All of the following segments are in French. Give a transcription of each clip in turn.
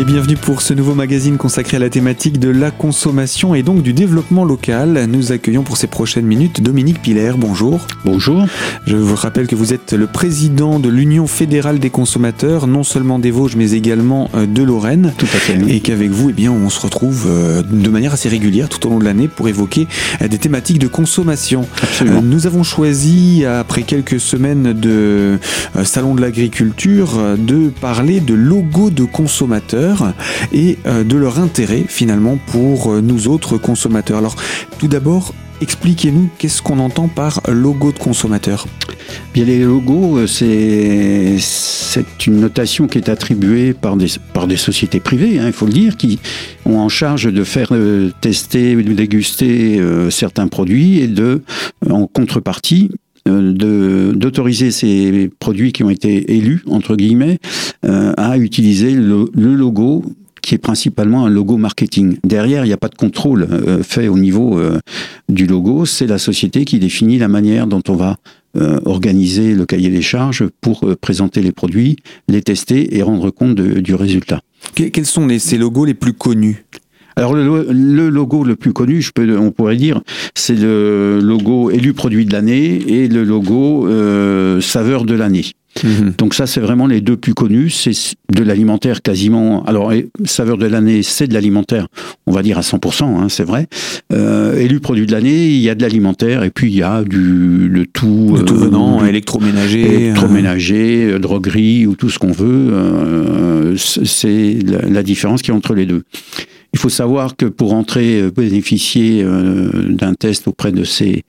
Et bienvenue pour ce nouveau magazine consacré à la thématique de la consommation et donc du développement local. Nous accueillons pour ces prochaines minutes Dominique Piller. Bonjour. Bonjour. Je vous rappelle que vous êtes le président de l'Union fédérale des consommateurs, non seulement des Vosges mais également euh, de Lorraine. Tout à fait. Et qu'avec vous, eh bien, on se retrouve euh, de manière assez régulière tout au long de l'année pour évoquer euh, des thématiques de consommation. Absolument. Nous avons choisi, après quelques semaines de salon de l'agriculture, de parler de logo de consommateurs et euh, de leur intérêt finalement pour euh, nous autres consommateurs. Alors tout d'abord, expliquez-nous qu'est-ce qu'on entend par logo de consommateur Bien, les logos, euh, c'est, une notation qui est attribuée par des, par des sociétés privées, hein, il faut le dire, qui ont en charge de faire tester, de déguster certains produits et de, en contrepartie, d'autoriser ces produits qui ont été élus, entre guillemets, euh, à utiliser le, logo qui est principalement un logo marketing. Derrière, il n'y a pas de contrôle euh, fait au niveau euh, du logo, c'est la société qui définit la manière dont on va organiser le cahier des charges pour présenter les produits, les tester et rendre compte du résultat. Quels sont les, ces logos les plus connus? Alors le, le, logo le plus connu, je peux, on pourrait dire, c'est le logo élu produit de l'année et le logo euh, saveur de l'année. Mhm. Donc ça, c'est vraiment les deux plus connus. C'est de l'alimentaire quasiment. Alors, saveur de l'année, c'est de l'alimentaire, on va dire à 100%, hein, c'est vrai. Euh, élu produit de l'année, il y a de l'alimentaire et puis il y a du le tout. Le tout venant, euh, électroménager. Électroménager, euh, droguerie ou tout ce qu'on veut. Euh, c'est la, la différence qui est entre les deux. Il faut savoir que pour entrer, euh, bénéficier euh, d'un test auprès de ces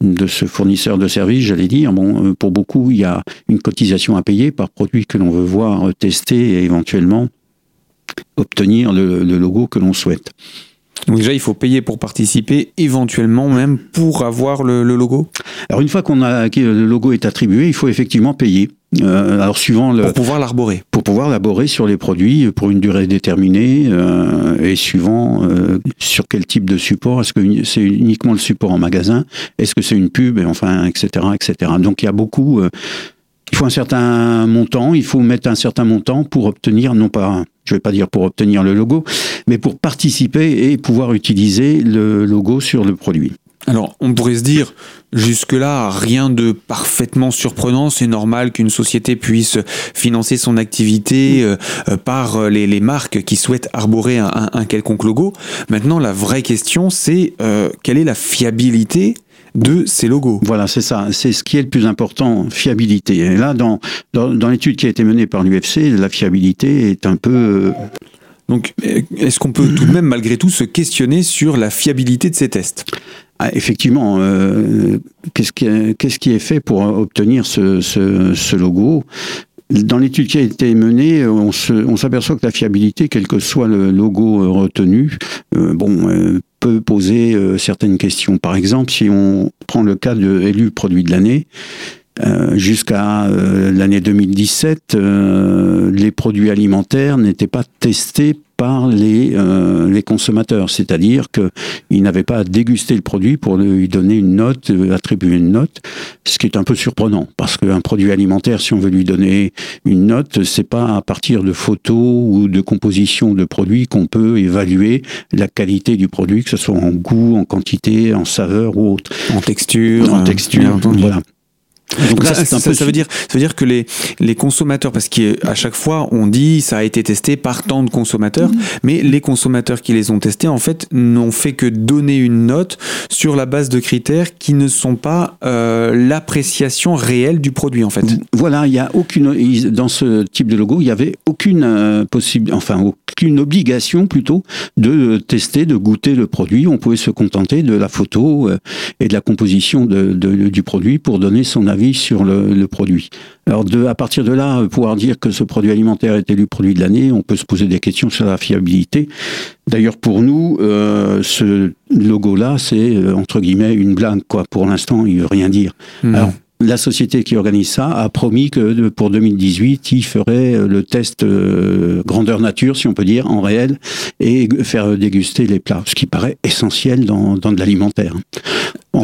de ce fournisseur de services, j'allais dire, bon, euh, pour beaucoup, il y a une cotisation à payer par produit que l'on veut voir tester et éventuellement obtenir le, le logo que l'on souhaite. Donc déjà, il faut payer pour participer, éventuellement même pour avoir le, le logo? Alors une fois qu'on a que le logo est attribué, il faut effectivement payer. Euh, alors suivant le, pour pouvoir l'arborer. Pour pouvoir l'arborer sur les produits pour une durée déterminée euh, et suivant euh, sur quel type de support. Est-ce que c'est uniquement le support en magasin? Est-ce que c'est une pub? Et enfin, etc., etc. Donc il y a beaucoup. Euh, il faut un certain montant. Il faut mettre un certain montant pour obtenir non pas je ne vais pas dire pour obtenir le logo, mais pour participer et pouvoir utiliser le logo sur le produit. Alors, on pourrait se dire, jusque-là, rien de parfaitement surprenant. C'est normal qu'une société puisse financer son activité euh, euh par euh, les, les, marques qui souhaitent arborer un, quelconque logo. Maintenant, la vraie question, c'est euh, quelle est la fiabilité de ces logos? Voilà, c'est ça. C'est ce qui est le plus important, fiabilité. Et là, dans, dans, dans l'étude qui a été menée par l'UFC, la fiabilité est un peu... Donc, est-ce qu'on peut tout de même, malgré tout, se questionner sur la fiabilité de ces tests? Ah, effectivement, euh, qu'est-ce qui, est fait pour obtenir ce, logo? Dans l'étude qui a été menée, on, s'aperçoit que la fiabilité, quel que soit le logo retenu, euh, bon, euh, peut poser euh, certaines questions. Par exemple, si on prend le cas de élu produit de l'année, euh, jusqu'à euh, l'année 2017, euh, les produits alimentaires n'étaient pas testés par les, euh, les consommateurs, c'est-à-dire qu'ils n'avaient pas à déguster le produit pour lui donner une note, attribuer une note, ce qui est un peu surprenant, parce qu'un produit alimentaire, si on veut lui donner une note, c'est pas à partir de photos ou de composition de produits qu'on peut évaluer la qualité du produit, que ce soit en goût, en quantité, en saveur ou autre. En texture. En texture, voilà. Donc là, ça, ça, ça, veut dire, ça veut dire que les, les consommateurs, parce qu'à chaque fois on dit ça a été testé par tant de consommateurs, mmh. mais les consommateurs qui les ont testés en fait n'ont fait que donner une note sur la base de critères qui ne sont pas euh, l'appréciation réelle du produit en fait. Voilà, il y a aucune dans ce type de logo, il y avait aucune euh, possible, enfin aucune obligation plutôt de tester, de goûter le produit. On pouvait se contenter de la photo euh, et de la composition de, de, du produit pour donner son avis sur le, le, produit. Alors de, à partir de là, pouvoir dire que ce produit alimentaire est élu produit de l'année, on peut se poser des questions sur la fiabilité. D'ailleurs, pour nous, euh, ce logo-là, c'est euh, entre guillemets une blague, quoi. Pour l'instant, il veut rien dire. Mmh. Alors, la société qui organise ça a promis que pour 2018, il ferait euh, le test grandeur nature, si on peut dire, en réel, et faire déguster les plats, ce qui paraît essentiel dans, dans de l'alimentaire.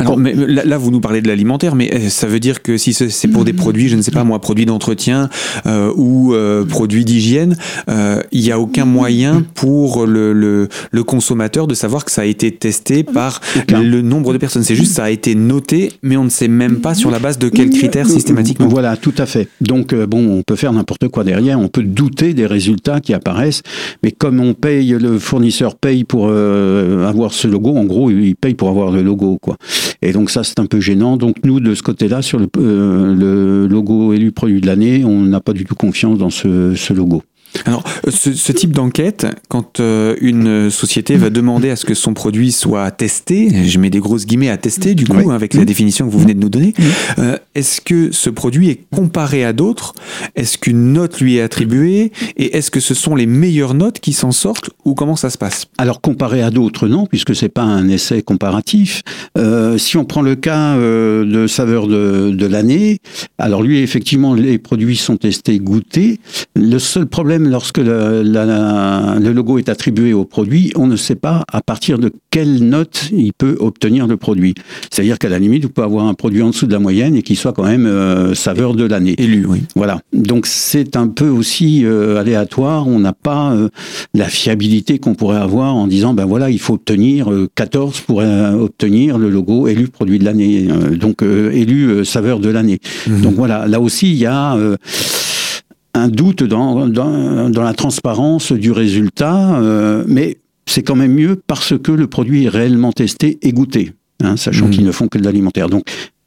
Alors, mais là, vous nous parlez de l'alimentaire, mais euh, ça veut dire que si c'est pour des produits, je ne sais pas moi, produits d'entretien euh, ou euh, produits d'hygiène, il n'y a aucun moyen pour le, le, le, consommateur de savoir que ça a été testé par le nombre de personnes. C'est juste ça a été noté, mais on ne sait même pas sur la base de quels critères systématiquement. Voilà, tout à fait. Donc bon, on peut faire n'importe quoi derrière, on peut douter des résultats qui apparaissent, mais comme on paye, le fournisseur paye pour avoir ce logo, en gros, il paye pour avoir le logo, quoi. Et donc ça, c'est un peu gênant. Donc nous, de ce côté-là, sur le, euh, logo élu produit de l'année, on n'a pas du tout confiance dans ce logo. Alors, ce, type d'enquête, quand euh, une société va demander à ce que son produit soit testé, je mets des grosses guillemets à tester, du coup, avec la définition que vous venez de nous donner, euh, est-ce que ce produit est comparé à d'autres? Est-ce qu'une note lui est attribuée? Et est-ce que ce sont les meilleures notes qui s'en sortent? Ou comment ça se passe? Alors, comparé à d'autres, non, puisque c'est pas un essai comparatif. Euh, si on prend le cas de saveur de, de l'année, alors lui, effectivement, les produits sont testés, goûtés. Le seul problème lorsque le, le, logo est attribué au produit, on ne sait pas à partir de quelle note il peut obtenir le produit. C'est-à-dire qu'à la limite, vous pouvez avoir un produit en dessous de la moyenne et qui soit quand même euh, saveur de l'année. Élu, oui. Voilà. Donc c'est un peu aussi euh, aléatoire. On n'a pas euh, la fiabilité qu'on pourrait avoir en disant, ben voilà, il faut obtenir 14 pour obtenir le logo élu produit de l'année. donc élu saveur de l'année. Mhm. Donc voilà, là aussi, il y a un doute dans, dans, dans, la transparence du résultat, euh, mais c'est quand même mieux parce que le produit est réellement testé et goûté, hein, sachant mmh. qu'ils ne font que de l'alimentaire. Donc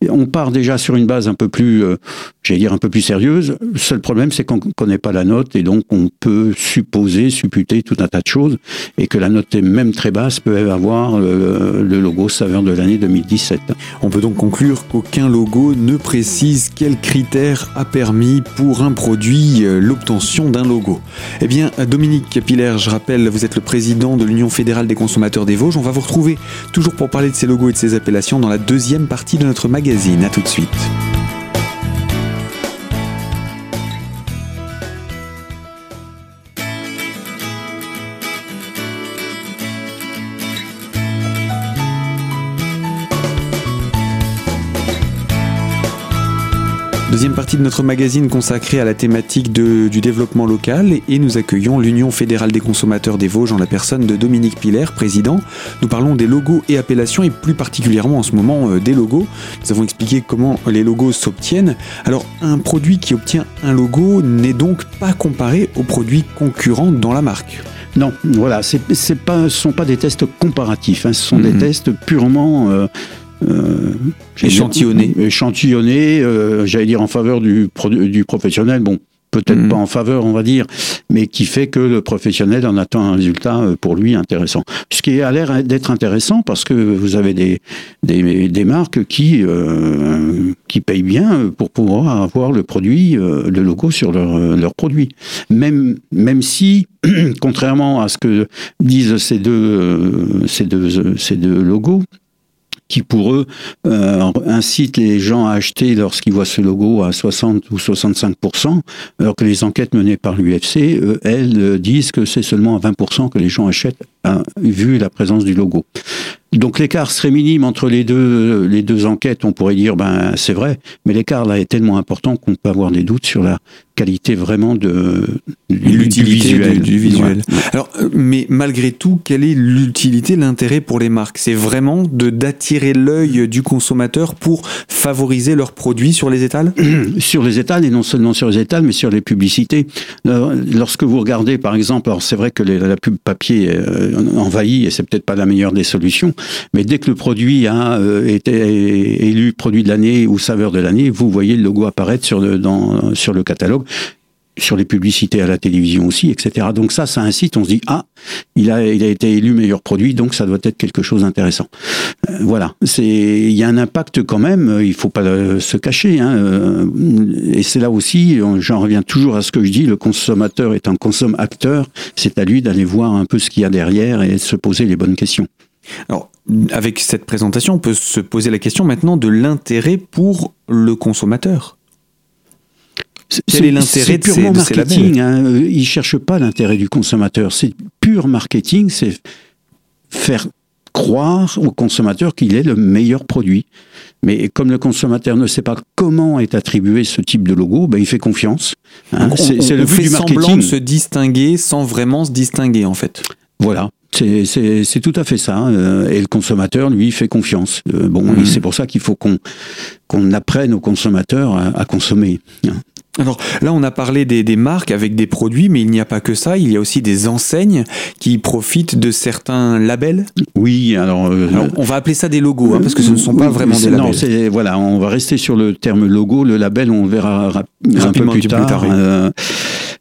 on part déjà sur une base un peu plus, euh, j'allais dire un peu plus sérieuse. Le seul problème, c'est qu'on ne connaît pas la note et donc on peut supposer, supputer tout un tas de choses et que la note est même très basse peut avoir le, le logo saveur de l'année 2017. On peut donc conclure qu'aucun logo ne précise quel critère a permis pour un produit euh, l'obtention d'un logo. Eh bien, Dominique Pilaire, je rappelle, vous êtes le président de l'Union fédérale des consommateurs des Vosges. On va vous retrouver toujours pour parler de ces logos et de ces appellations dans la deuxième partie de notre magazine a tout de suite. Deuxième partie de notre magazine consacrée à la thématique du développement local et nous accueillons l'Union fédérale des consommateurs des Vosges en la personne de Dominique Piller, président. Nous parlons des logos et appellations et plus particulièrement en ce moment euh, des logos. Nous avons expliqué comment les logos s'obtiennent. Alors un produit qui obtient un logo n'est donc pas comparé aux produits concurrents dans la marque. Non, voilà, ce ne sont pas des tests comparatifs, hein. ce sont des mhm. tests purement euh, euh, échantillonné. Échantillonné, euh, j'allais dire en faveur du, du professionnel. Bon, peut-être hmm. pas en faveur, on va dire, mais qui fait que le professionnel en attend un résultat euh, pour lui intéressant. Ce qui a l'air d'être intéressant parce que vous avez des, des, des marques qui, euh, qui payent bien pour pouvoir avoir le produit, euh, le logo sur leur, leur produit. Même, même si, contrairement à ce que disent ces deux, ces deux, ces deux logos, qui pour eux euh, incite les gens à acheter lorsqu'ils voient ce logo à 60 ou 65% alors que les enquêtes menées par l'UFC, elles disent que c'est seulement à 20 que les gens achètent hein, vu la présence du logo. Donc l'écart serait minime entre les deux, les deux enquêtes, on pourrait dire, ben c'est vrai, mais l'écart là est tellement important qu'on peut avoir des doutes sur la qualité vraiment de l'utilité du, visuel. Alors, euh, mais malgré tout, quelle est l'utilité, l'intérêt pour les marques? C'est vraiment de d'attirer l'œil du consommateur pour favoriser leurs produits sur les étals? Sur les étals et non seulement sur les étals, mais sur les publicités. Euh, lorsque vous regardez, par exemple, alors c'est vrai que la pub papier euh, envahit et c'est peut-être pas la meilleure des solutions, mais dès que le produit a été élu produit de l'année ou saveur de l'année, vous voyez le logo apparaître sur le, dans, sur le catalogue sur les publicités à la télévision aussi, etc. Donc ça, ça incite, on se dit, ah, il a, été élu meilleur produit, donc ça doit être quelque chose d'intéressant. Euh, voilà, il y a un impact quand même, il faut pas se cacher, hein, euh, et c'est là aussi, j'en reviens toujours à ce que je dis, le consommateur est un consomme-acteur, c'est à lui d'aller voir un peu ce qu'il y a derrière et de se poser les bonnes questions. Alors, avec cette présentation, on peut se poser la question maintenant de l'intérêt pour le consommateur. Quel est l'intérêt de, ces, marketing, hein. Euh, Ils ne cherchent pas l'intérêt du consommateur. C'est pur marketing, c'est faire croire au consommateur qu'il est le meilleur produit. Mais comme le consommateur ne sait pas comment est attribué ce type de logo, ben il fait confiance. Hein. C'est le but du marketing. semblant de se distinguer sans vraiment se distinguer en fait. Voilà. C'est tout à fait ça. Hein. Et le consommateur, lui, fait confiance. Euh, bon, mmh. c'est pour ça qu'il faut qu'on qu'on apprenne aux consommateurs à, à consommer. Hein. Alors là, on a parlé des, marques avec des produits, mais il n'y a pas que ça. Il y a aussi des enseignes qui profitent de certains labels. Oui, alors, euh, on va appeler ça des logos, hein, parce que ce ne sont pas vraiment des labels. Non, voilà, on va rester sur le terme logo. Le label, on verra un peu plus tard. Euh,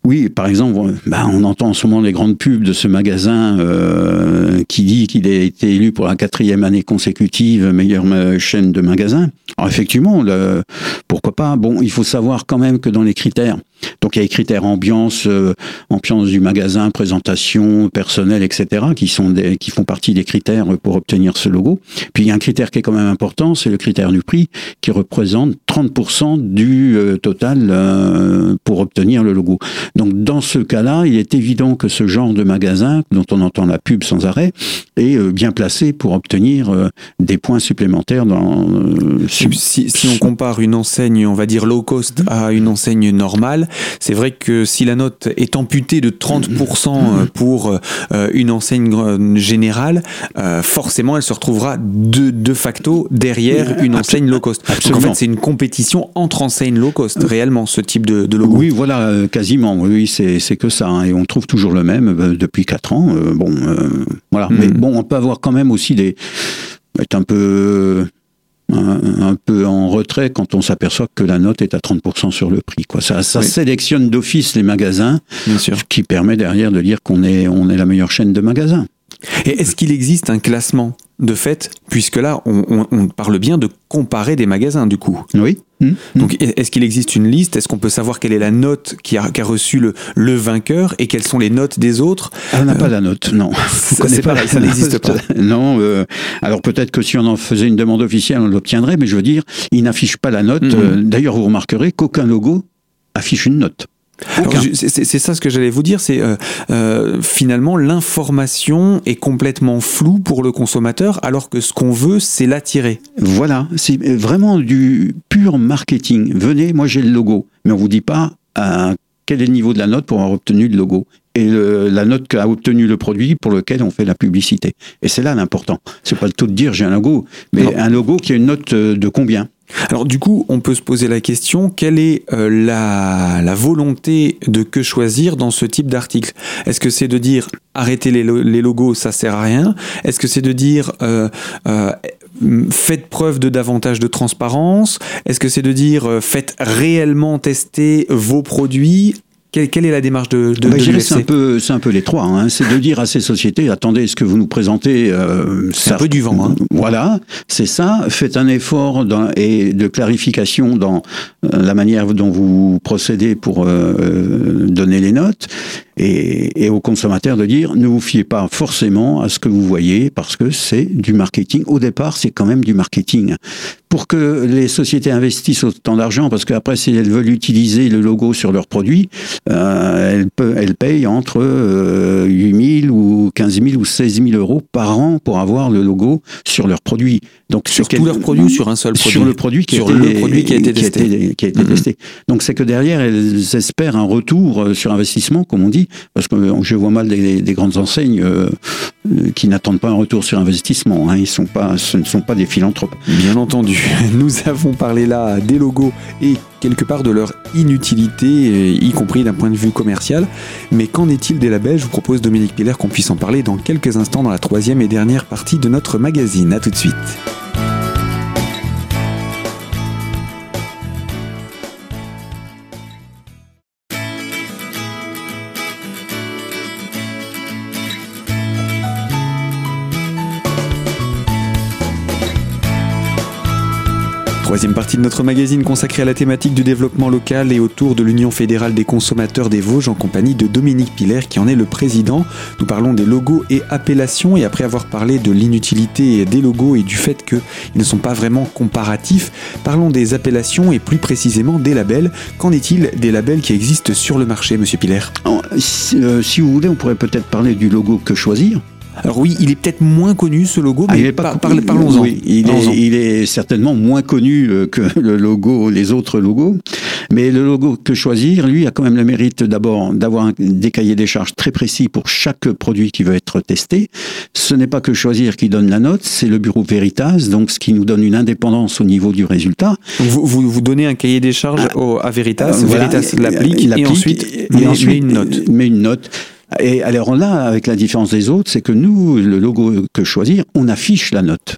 oui, par exemple, bah, on entend en ce moment les grandes pubs de ce magasin euh, qui dit qu'il a été élu pour la quatrième année consécutive meilleure chaîne de magasins. Alors effectivement, le, pourquoi pas? Bon, il faut savoir quand même que dans les critères, donc il y a les critères ambiance, euh, ambiance du magasin, présentation, personnel, etc., qui sont des, qui font partie des critères pour obtenir ce logo. Puis il y a un critère qui est quand même important, c'est le critère du prix, qui représente 30% du euh, total euh, pour obtenir le logo. Donc dans ce cas-là, il est évident que ce genre de magasin, dont on entend la pub sans arrêt, est bien placé pour obtenir des points supplémentaires dans. si, si, on compare une enseigne, on va dire low cost, à une enseigne normale, c'est vrai que si la note est amputée de 30% euh, pour euh, une enseigne générale, euh, forcément elle se retrouvera de, facto derrière une enseigne low cost. en fait, c'est une compétition entre enseignes low cost, réellement, ce type de, logo. Oui, voilà, quasiment. Oui, c'est que ça. Hein. et on trouve toujours le même depuis 4 ans. bon, voilà. Hmm. Mais bon, on peut avoir quand même aussi des. être un peu un, peu en retrait quand on s'aperçoit que la note est à 30% sur le prix. Quoi. Ça, ça sélectionne d'office les magasins, Bien sûr. ce qui permet derrière de dire qu'on est, on est la meilleure chaîne de magasins. Et est-ce qu'il existe un classement de fait, puisque là, on, parle bien de comparer des magasins, du coup. Oui. Mmh. Donc, est-ce qu'il existe une liste? Est-ce qu'on peut savoir quelle est la note qui a, reçu le, le, vainqueur et quelles sont les notes des autres? Ah, On n'a pas la note, non. C'est pareil, ça n'existe pas. Non, euh, alors peut-être que si on en faisait une demande officielle, on l'obtiendrait, mais je veux dire, il n'affiche pas la note. Mmh. Euh, d'ailleurs, vous remarquerez qu'aucun logo affiche une note. C'est ça ce que j'allais vous dire, c'est euh, euh, finalement l'information est complètement floue pour le consommateur, alors que ce qu'on veut, c'est l'attirer. Voilà, c'est vraiment du pur marketing. Venez, moi j'ai le logo, mais on vous dit pas euh, quel est le niveau de la note pour avoir obtenu le logo et la note qu'a obtenu le produit pour lequel on fait la publicité. Et c'est là l'important. C'est pas le tout de dire j'ai un logo, mais un logo qui a une note de combien? Alors du coup, on peut se poser la question, quelle est euh, la, volonté de que choisir dans ce type d'article? Est-ce que c'est de dire arrêtez les, logos, ça sert à rien? Est-ce que c'est de dire euh, euh, faites preuve de davantage de transparence? Est-ce que c'est de dire faites réellement tester vos produits? Quelle, est la démarche de, de, bah, C'est un peu, c'est un peu les trois. Hein. C'est de dire à ces sociétés attendez, ce que vous nous présentez, euh, c'est un peu du vent. Hein. Voilà, c'est ça. Faites un effort dans, et de clarification dans euh, la manière dont vous procédez pour euh, donner les notes et, et, aux consommateurs de dire ne vous fiez pas forcément à ce que vous voyez parce que c'est du marketing. Au départ, c'est quand même du marketing. Pour que les sociétés investissent autant d'argent, parce qu'après, si elles veulent utiliser le logo sur leurs produits, euh, elles, peut, elles payent entre euh, 8 000 ou 15 000 ou 16 000 euros par an pour avoir le logo sur leurs produits. Donc sur tous leurs produits ou sur un seul produit Sur le produit qui, a, été, le produit qui a été testé. Qui a été, mhm. testé. Donc c'est que derrière, elles espèrent un retour euh, sur investissement, comme on dit, parce que euh, je vois mal des, des grandes enseignes euh, qui n'attendent pas un retour sur investissement. Hein. Sont pas, ce ne sont pas des philanthropes. Bien entendu. Nous avons parlé là des logos et quelque part de leur inutilité, y compris d'un point de vue commercial. Mais qu'en est-il des labels? Je vous propose, Dominique Piller, qu'on puisse en parler dans quelques instants dans la troisième et dernière partie de notre magazine. A tout de suite. Troisième partie de notre magazine consacrée à la thématique du développement local et autour de l'Union fédérale des consommateurs des Vosges en compagnie de Dominique Piller qui en est le président. Nous parlons des logos et appellations et après avoir parlé de l'inutilité des logos et du fait qu'ils ne sont pas vraiment comparatifs, parlons des appellations et plus précisément des labels. Qu'en est-il des labels qui existent sur le marché, monsieur Piller? Euh, si, vous voulez, on pourrait peut-être parler du logo que choisir. Alors oui, il est peut-être moins connu ce logo, Ah, mais il est pas- par- parle- parlons-en. Oui, il, est, il est certainement moins connu euh, que le logo, les autres logos. Mais le logo que choisir, lui, a quand même le mérite d'abord d'avoir des cahiers des charges très précis pour chaque produit qui veut être testé. Ce n'est pas que choisir qui donne la note, c'est le bureau Veritas, donc ce qui nous donne une indépendance au niveau du résultat. Vous, vous, vous donnez un cahier des charges au- à Veritas, voilà, Veritas il- l'applique il et l'applique, ensuite et ensuite, met une note. met une note. Et alors là, avec la différence des autres, c'est que nous, le logo que choisir, on affiche la note.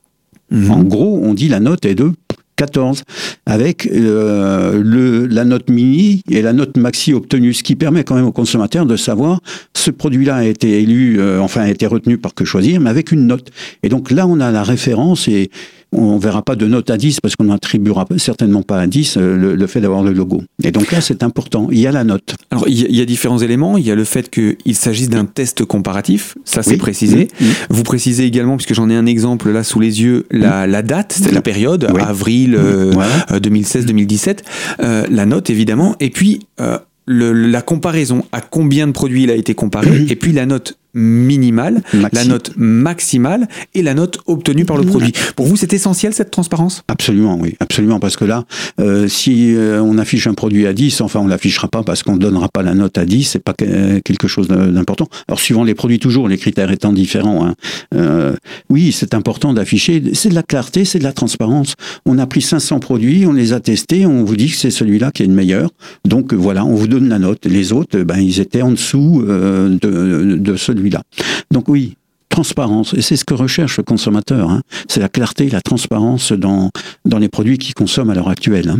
Mhm. En gros, on dit la note est de 14, avec euh, le, la note mini et la note maxi obtenue, ce qui permet quand même au consommateur de savoir ce produit-là a été élu, euh, enfin a été retenu par que choisir, mais avec une note. Et donc là, on a la référence et on verra pas de note à 10 parce qu'on n'attribuera certainement pas à 10 euh, le, le fait d'avoir le logo. Et donc là, c'est important. Il y a la note. Alors, il y, a- il y a différents éléments. Il y a le fait qu'il s'agisse d'un test comparatif, ça c'est Oui. précisé. Mhm. Vous précisez également, puisque j'en ai un exemple là sous les yeux, la, la date, c'est la période, Oui. avril euh, Voilà. euh, 2016-2017, euh, la note évidemment, et puis euh, le- la comparaison à combien de produits il a été comparé, et puis la note minimale, Maxi. la note maximale et la note obtenue par le produit. Pour vous, c'est essentiel cette transparence? Absolument, oui, absolument, parce que là, euh, si euh, on affiche un produit à 10, enfin on l'affichera pas parce qu'on ne donnera pas la note à 10, c'est pas que- quelque chose d'important. Alors suivant les produits toujours, les critères étant différents, hein, euh, oui, c'est important d'afficher, c'est de la clarté, c'est de la transparence. On a pris 500 produits, on les a testés, on vous dit que c'est celui-là qui est le meilleur, donc euh, voilà, on vous donne la note. Les autres, euh, ben ils étaient en dessous euh, de, de celui-là. Donc oui, transparence. Et c'est ce que recherche le consommateur. hein. C'est la clarté, la transparence dans, dans les produits qu'il consomme à l'heure actuelle. hein.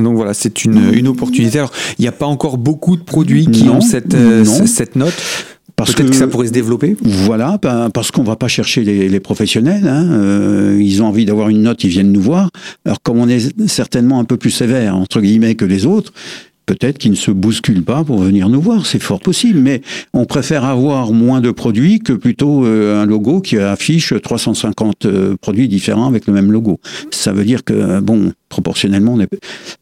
Donc voilà, c'est une, une opportunité. Alors, il n'y a pas encore beaucoup de produits qui Non, ont cette, euh, cette note. Parce Peut-être que... ça pourrait se développer. Voilà, ben, parce qu'on va pas chercher les, les professionnels. hein, euh, ils ont envie d'avoir une note, ils viennent nous voir. Alors comme on est certainement un peu plus sévère entre guillemets que les autres, peut-être qu'ils ne se bousculent pas pour venir nous voir. C'est fort possible, mais on préfère avoir moins de produits que plutôt euh, un logo qui affiche 350 euh, produits différents avec le même logo. Ça veut dire que bon, proportionnellement,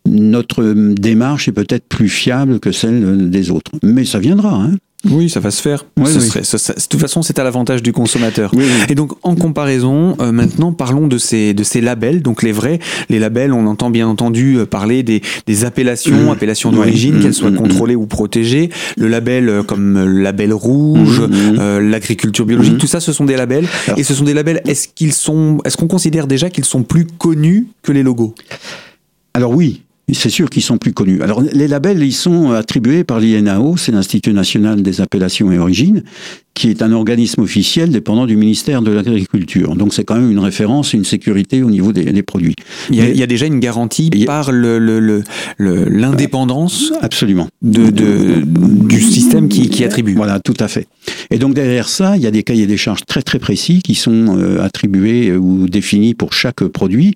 notre euh, démarche est peut-être plus fiable que celle des autres. Mais ça viendra. Hein. Oui, ça va se faire. Oui, Ce oui. serait- ça- ça- de toute façon, c'est à l'avantage du consommateur. Oui, oui. Et donc, en comparaison, euh, maintenant, parlons de ces, de ces labels. Donc, les vrais, les labels, on entend bien entendu euh, parler des, des appellations, Mmh. appellations d'origine, Mmh, qu'elles soient mmh, contrôlées ou protégées. Le label euh, comme le label rouge, Mmh, mmh. euh, l'agriculture biologique, tout ça, ce sont des labels. Alors- Et ce sont des labels, est-ce qu'ils sont, est-ce qu'on considère déjà qu'ils sont plus connus que les logos? Alors oui, c'est sûr qu'ils sont plus connus. Alors les labels, ils sont attribués par l'INAO, c'est l'Institut national des appellations et origines, qui est un organisme officiel dépendant du ministère de l'Agriculture. Donc c'est quand même une référence, une sécurité au niveau des, des produits. il y, a, Mais- il y a déjà une garantie a- par le, le- le- le- l'indépendance Absolument. de, de- du système qui, qui attribue. Voilà, tout à fait. Et donc derrière ça, il y a des cahiers des charges très très précis qui sont euh, attribués euh, ou définis pour chaque produit.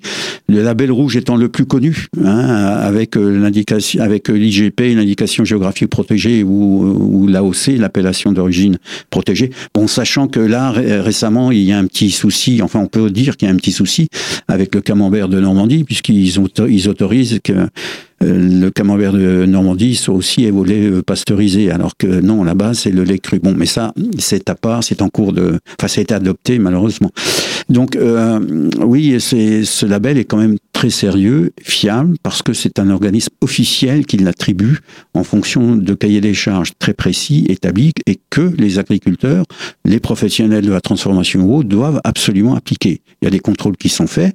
Le label rouge étant le plus connu, hein, avec euh, l'indication, avec euh, l'IGP, l'indication géographique protégée ou, ou l'AOC, l'appellation d'origine protégée. Bon, sachant que là ré- récemment, il y a un petit souci. Enfin, on peut dire qu'il y a un petit souci avec le camembert de Normandie, puisqu'ils auto- ils autorisent que euh, le camembert de Normandie soit aussi au lait euh, pasteurisé, alors que non, là-bas, c'est le lait cru. Bon, mais ça, c'est à part, c'est en cours de... Enfin, ça a été adopté, malheureusement. Donc, euh, oui, ce label est quand même très sérieux, fiable, parce que c'est un organisme officiel qui l'attribue en fonction de cahiers des charges très précis, établis, et que les agriculteurs, les professionnels de la transformation eau doivent absolument appliquer. Il y a des contrôles qui sont faits,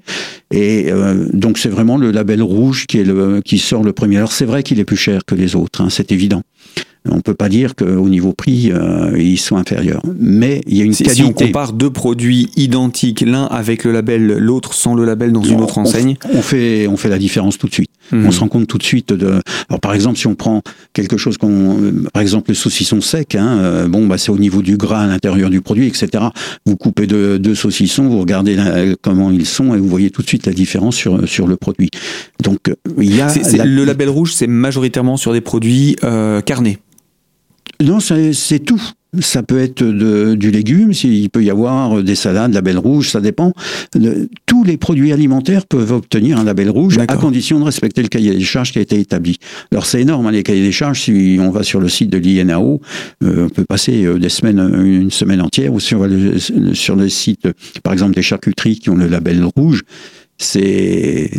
et euh, donc c'est vraiment le label rouge qui, est le, qui sort le premier. Alors c'est vrai qu'il est plus cher que les autres, hein, c'est évident. On ne peut pas dire qu'au niveau prix, euh, ils sont inférieurs. Mais il y a une Si, qualité. si on compare deux produits identiques, l'un avec le label, l'autre sans le label dans une autre enseigne, On fait, on fait la différence tout de suite. Mhm. On se rend compte tout de suite de. Alors par exemple, si on prend quelque chose qu'on, euh, par exemple le saucisson sec, hein, euh, bon bah c'est au niveau du gras à l'intérieur du produit, etc. Vous coupez deux, deux saucissons, vous regardez la- comment ils sont et vous voyez tout de suite la différence sur sur le produit. Donc il y a la- le label rouge, c'est majoritairement sur des produits euh, carnés. Non, c'est tout. Ça peut être de, du légume, il peut y avoir des salades, label rouge, ça dépend. tous les produits alimentaires peuvent obtenir un label rouge à condition de respecter le cahier des charges qui a été établi. Alors c'est énorme, hein, les cahiers des charges. Si on va sur le site de l'INAO, euh, on peut passer euh, des semaines, une semaine entière, ou si on va sur le site, par exemple, des charcuteries qui ont le label rouge, c'est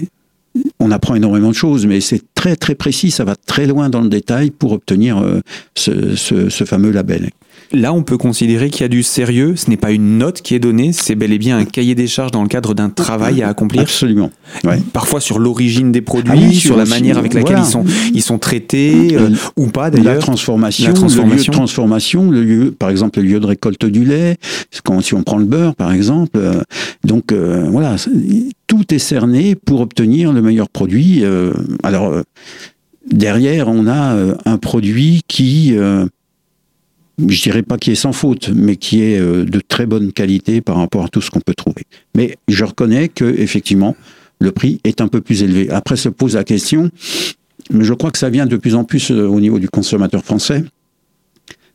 on apprend énormément de choses, mais c'est très très précis, ça va très loin dans le détail pour obtenir euh, ce, fameux label. Là, on peut considérer qu'il y a du sérieux. Ce n'est pas une note qui est donnée, c'est bel et bien un cahier des charges dans le cadre d'un travail à accomplir. Absolument. Parfois sur l'origine des produits, ah sur la manière avec laquelle ils sont ils sont traités euh, ou pas d'ailleurs. La transformation, le lieu de transformation, le lieu, par exemple le lieu de récolte du lait. Quand si on prend le beurre, par exemple. Euh, donc voilà, tout est cerné pour obtenir le meilleur produit. Euh, alors, euh, derrière, on a euh, un produit qui, je dirais pas qui est sans faute, mais qui est de très bonne qualité par rapport à tout ce qu'on peut trouver. Mais je reconnais que, effectivement, le prix est un peu plus élevé. Après se pose la question, mais je crois que ça vient de plus en plus au niveau du consommateur français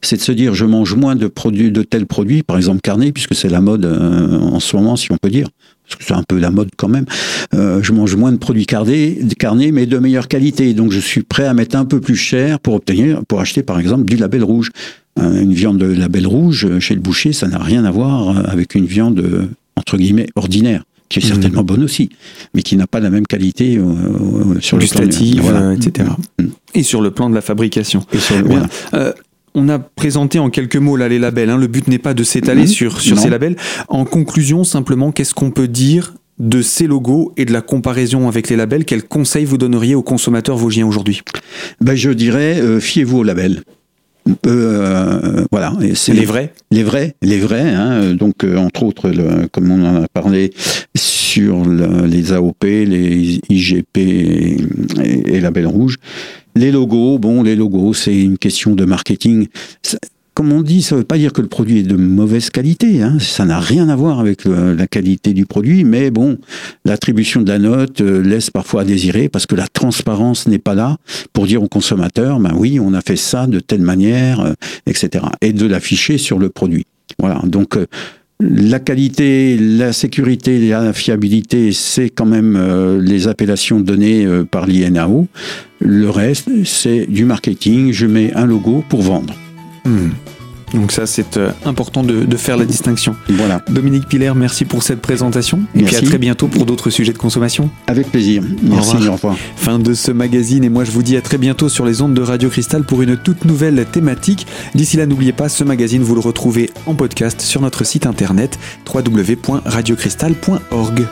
c'est de se dire je mange moins de produits de tels produits, par exemple carnet, puisque c'est la mode en ce moment, si on peut dire parce que c'est un peu la mode quand même, euh, je mange moins de produits carnés, carnés, mais de meilleure qualité. Donc je suis prêt à mettre un peu plus cher pour obtenir, pour acheter par exemple du label rouge. Euh, une viande de label rouge euh, chez le boucher, ça n'a rien à voir avec une viande entre guillemets ordinaire qui est mmh. certainement bonne aussi, mais qui n'a pas la même qualité sur le plan etc. Mmh. Et sur le plan de la fabrication. Et sur le, on a présenté en quelques mots là les labels. Hein. Le but n'est pas de s'étaler sur, sur ces labels. En conclusion, simplement, qu'est-ce qu'on peut dire de ces logos et de la comparaison avec les labels? Quels conseils vous donneriez aux consommateurs vosgiens aujourd'hui? Ben, Je dirais, euh, fiez-vous aux labels. Euh, voilà. C'est les vrais? Les vrais, les vrais. Hein. donc, euh, entre autres, comme on en a parlé sur les AOP, les IGP et, et labels rouges, les logos, bon, les logos, c'est une question de marketing. Comme on dit, ça ne veut pas dire que le produit est de mauvaise qualité. Hein. Ça n'a rien à voir avec la qualité du produit, mais bon, l'attribution de la note euh, laisse parfois à désirer parce que la transparence n'est pas là pour dire au consommateur, ben oui, on a fait ça de telle manière, euh, etc. Et de l'afficher sur le produit. Voilà. Donc euh, la qualité, la sécurité, la fiabilité, c'est quand même les appellations données par l'INAO. Le reste, c'est du marketing. Je mets un logo pour vendre. Hmm. Donc ça, c'est euh, important de, faire la distinction. Voilà. Dominique Piller, merci pour cette présentation. Et puis à très bientôt pour d'autres sujets de consommation. Avec plaisir. Merci, au revoir. Fin de ce magazine et moi je vous dis à très bientôt sur les ondes de Radio Cristal pour une toute nouvelle thématique. D'ici là, n'oubliez pas, ce magazine, vous le retrouvez en podcast sur notre site internet www.radiocristal.org.